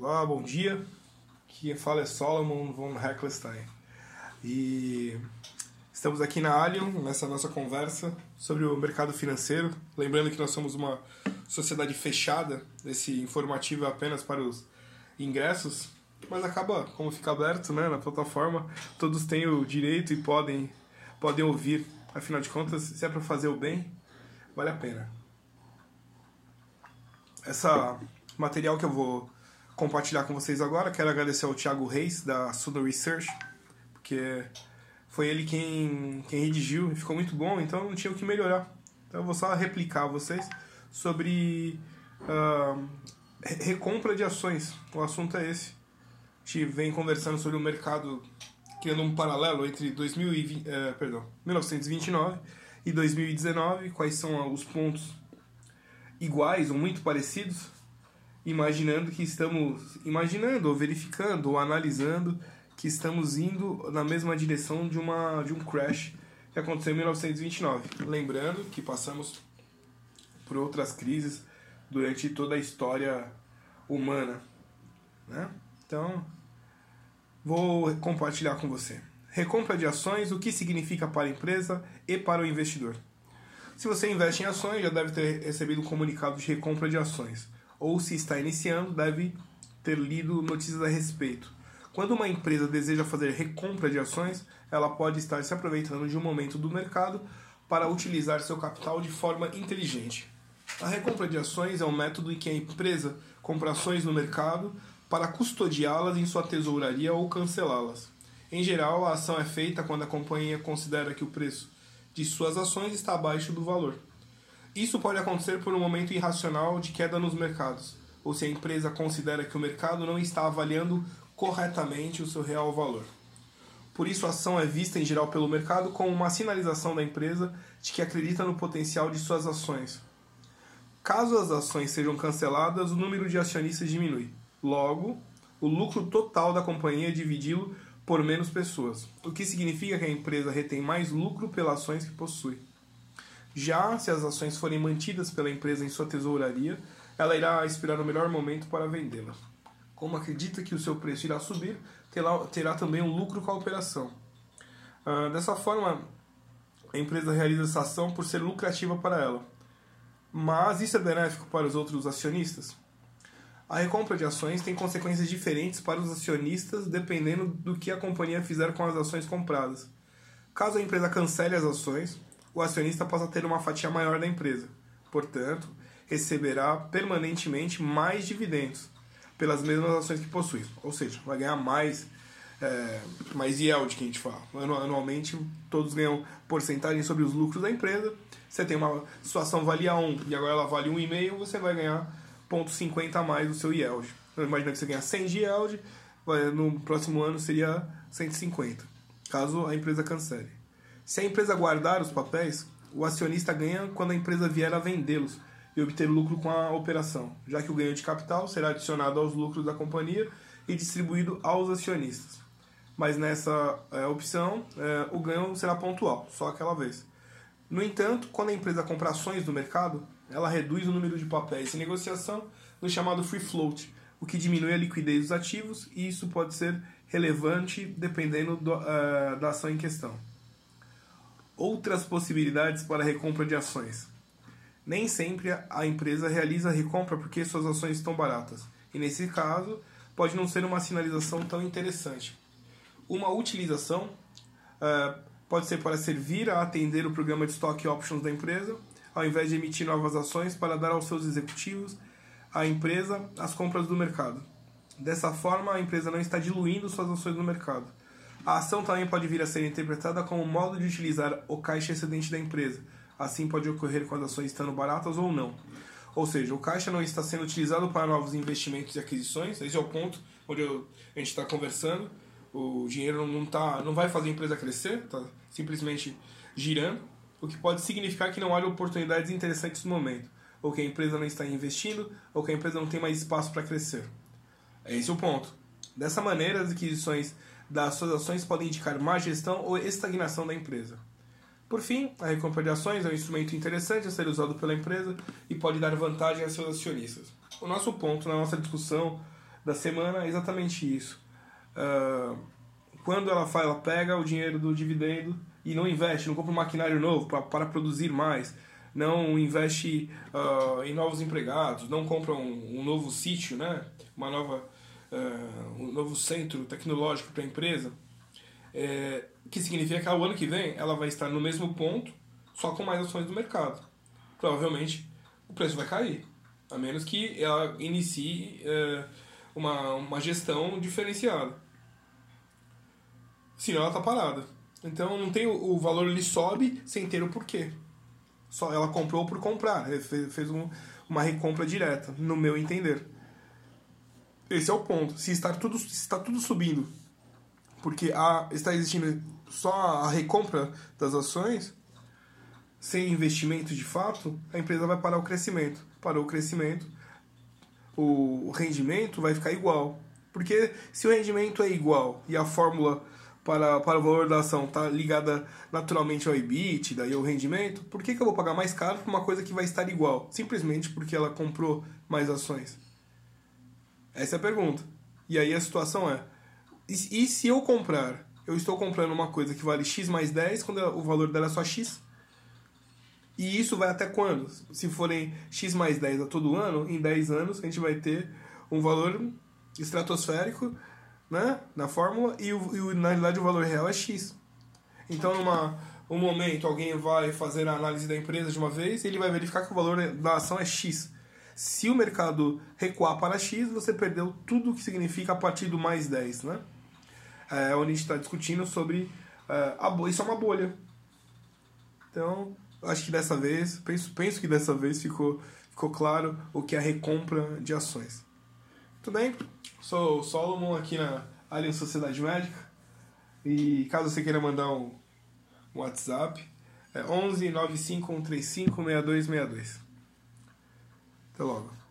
Olá, bom dia. Quem fala é Solomon von Heckelstein. E estamos aqui na Allium, nessa nossa conversa sobre o mercado financeiro. Lembrando que nós somos uma sociedade fechada, esse informativo é apenas para os ingressos, mas acaba, como fica aberto né, na plataforma, todos têm o direito e podem, podem ouvir. Afinal de contas, se é para fazer o bem, vale a pena. Essa material que eu vou compartilhar com vocês agora. Quero agradecer ao Thiago Reis, da Suda Research, porque foi ele quem, quem redigiu e ficou muito bom, então não tinha o que melhorar. Então eu vou só replicar a vocês sobre uh, recompra de ações. O assunto é esse. A gente vem conversando sobre o mercado, criando um paralelo entre 2020, uh, eh, perdão, 1929 e 2019, quais são os pontos iguais ou muito parecidos imaginando que estamos imaginando ou verificando ou analisando que estamos indo na mesma direção de uma de um crash que aconteceu em 1929. Lembrando que passamos por outras crises durante toda a história humana, né? Então, vou compartilhar com você. Recompra de ações, o que significa para a empresa e para o investidor. Se você investe em ações, já deve ter recebido um comunicado de recompra de ações ou se está iniciando, deve ter lido notícias a respeito. Quando uma empresa deseja fazer recompra de ações, ela pode estar se aproveitando de um momento do mercado para utilizar seu capital de forma inteligente. A recompra de ações é um método em que a empresa compra ações no mercado para custodiá-las em sua tesouraria ou cancelá-las. Em geral, a ação é feita quando a companhia considera que o preço de suas ações está abaixo do valor. Isso pode acontecer por um momento irracional de queda nos mercados, ou se a empresa considera que o mercado não está avaliando corretamente o seu real valor. Por isso, a ação é vista em geral pelo mercado como uma sinalização da empresa de que acredita no potencial de suas ações. Caso as ações sejam canceladas, o número de acionistas diminui. Logo, o lucro total da companhia é dividi-lo por menos pessoas, o que significa que a empresa retém mais lucro pelas ações que possui. Já se as ações forem mantidas pela empresa em sua tesouraria, ela irá esperar o melhor momento para vendê-la. Como acredita que o seu preço irá subir, terá, terá também um lucro com a operação. Ah, dessa forma, a empresa realiza essa ação por ser lucrativa para ela. Mas isso é benéfico para os outros acionistas? A recompra de ações tem consequências diferentes para os acionistas dependendo do que a companhia fizer com as ações compradas. Caso a empresa cancele as ações, o acionista passa a ter uma fatia maior da empresa. Portanto, receberá permanentemente mais dividendos pelas mesmas ações que possui. Ou seja, vai ganhar mais, é, mais yield que a gente fala. Anualmente, todos ganham porcentagem sobre os lucros da empresa. Você tem uma situação valia 1 e agora ela vale 1,5, você vai ganhar 0,50 a mais do seu yield. Então, imagina que você ganha 100 de yield, no próximo ano seria 150, caso a empresa cancele. Se a empresa guardar os papéis, o acionista ganha quando a empresa vier a vendê-los e obter lucro com a operação, já que o ganho de capital será adicionado aos lucros da companhia e distribuído aos acionistas. Mas nessa é, opção, é, o ganho será pontual, só aquela vez. No entanto, quando a empresa compra ações do mercado, ela reduz o número de papéis em negociação no chamado free float, o que diminui a liquidez dos ativos e isso pode ser relevante dependendo do, uh, da ação em questão outras possibilidades para recompra de ações. Nem sempre a empresa realiza a recompra porque suas ações estão baratas, e nesse caso pode não ser uma sinalização tão interessante. Uma utilização uh, pode ser para servir a atender o programa de stock options da empresa, ao invés de emitir novas ações para dar aos seus executivos, a empresa, as compras do mercado. Dessa forma, a empresa não está diluindo suas ações no mercado a ação também pode vir a ser interpretada como modo de utilizar o caixa excedente da empresa. Assim pode ocorrer com as ações estando baratas ou não. Ou seja, o caixa não está sendo utilizado para novos investimentos e aquisições. Esse é o ponto onde eu, a gente está conversando. O dinheiro não, tá, não vai fazer a empresa crescer, está simplesmente girando, o que pode significar que não há oportunidades interessantes no momento, ou que a empresa não está investindo, ou que a empresa não tem mais espaço para crescer. Esse é o ponto. Dessa maneira, as aquisições das suas ações podem indicar má gestão ou estagnação da empresa. Por fim, a recompra de ações é um instrumento interessante a ser usado pela empresa e pode dar vantagem a seus acionistas. O nosso ponto na nossa discussão da semana é exatamente isso. Uh, quando ela faz, ela pega o dinheiro do dividendo e não investe, não compra um maquinário novo pra, para produzir mais, não investe uh, em novos empregados, não compra um, um novo sítio, né? uma nova, uh, um novo centro tecnológico para a empresa, é, que significa que ao ano que vem ela vai estar no mesmo ponto, só com mais ações do mercado. Provavelmente o preço vai cair, a menos que ela inicie uh, uma, uma gestão diferenciada. Senão ela está parada. Então não tem o, o valor ele sobe sem ter o porquê. Só ela comprou por comprar, fez, fez um, uma recompra direta, no meu entender. Esse é o ponto. Se está tudo, se está tudo subindo, porque está existindo só a recompra das ações, sem investimento de fato, a empresa vai parar o crescimento. Parou o crescimento, o rendimento vai ficar igual. Porque se o rendimento é igual e a fórmula para, para o valor da ação está ligada naturalmente ao EBIT, daí ao rendimento, por que, que eu vou pagar mais caro por uma coisa que vai estar igual? Simplesmente porque ela comprou mais ações. Essa é a pergunta. E aí a situação é: e, se eu comprar? Eu estou comprando uma coisa que vale X mais 10 quando o valor dela é só X? E isso vai até quando? Se forem X mais 10 a todo ano, em 10 anos a gente vai ter um valor estratosférico né, na fórmula e, o, e na realidade o valor real é X. Então, numa um momento, alguém vai fazer a análise da empresa de uma vez e ele vai verificar que o valor da ação é X. Se o mercado recuar para X, você perdeu tudo o que significa a partir do mais 10, né? É onde a gente está discutindo sobre é, a. Isso é uma bolha. Então, acho que dessa vez, penso, penso que dessa vez ficou, ficou claro o que é a recompra de ações. Tudo bem? Sou o Solomon aqui na Alien Sociedade Médica. E caso você queira mandar um, um WhatsApp, é 11 95 135 6262. Até logo.